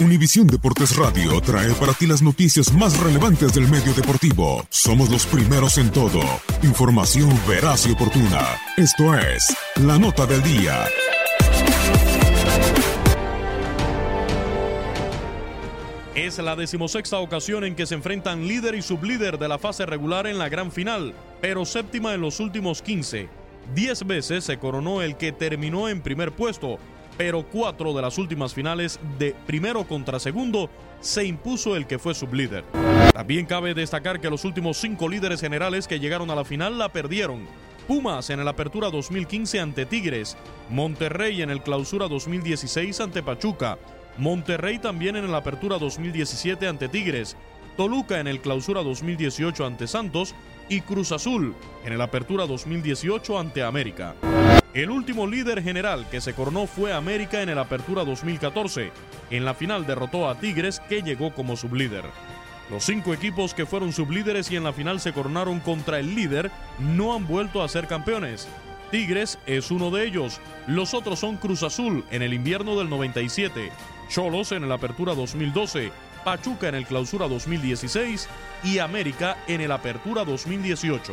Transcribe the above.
Univisión Deportes Radio trae para ti las noticias más relevantes del medio deportivo. Somos los primeros en todo. Información veraz y oportuna. Esto es La Nota del Día. Es la decimosexta ocasión en que se enfrentan líder y sublíder de la fase regular en la gran final, pero séptima en los últimos 15. Diez veces se coronó el que terminó en primer puesto, pero cuatro de las últimas finales de primero contra segundo se impuso el que fue sublíder. También cabe destacar que los últimos cinco líderes generales que llegaron a la final la perdieron. Pumas en el Apertura 2015 ante Tigres, Monterrey en el Clausura 2016 ante Pachuca, Monterrey también en el Apertura 2017 ante Tigres, Toluca en el Clausura 2018 ante Santos y Cruz Azul en el Apertura 2018 ante América. El último líder general que se coronó fue América en el Apertura 2014. En la final derrotó a Tigres que llegó como sublíder. Los cinco equipos que fueron sublíderes y en la final se coronaron contra el líder no han vuelto a ser campeones. Tigres es uno de ellos. Los otros son Cruz Azul en el invierno del 97, Cholos en el Apertura 2012, Pachuca en el Clausura 2016 y América en el Apertura 2018.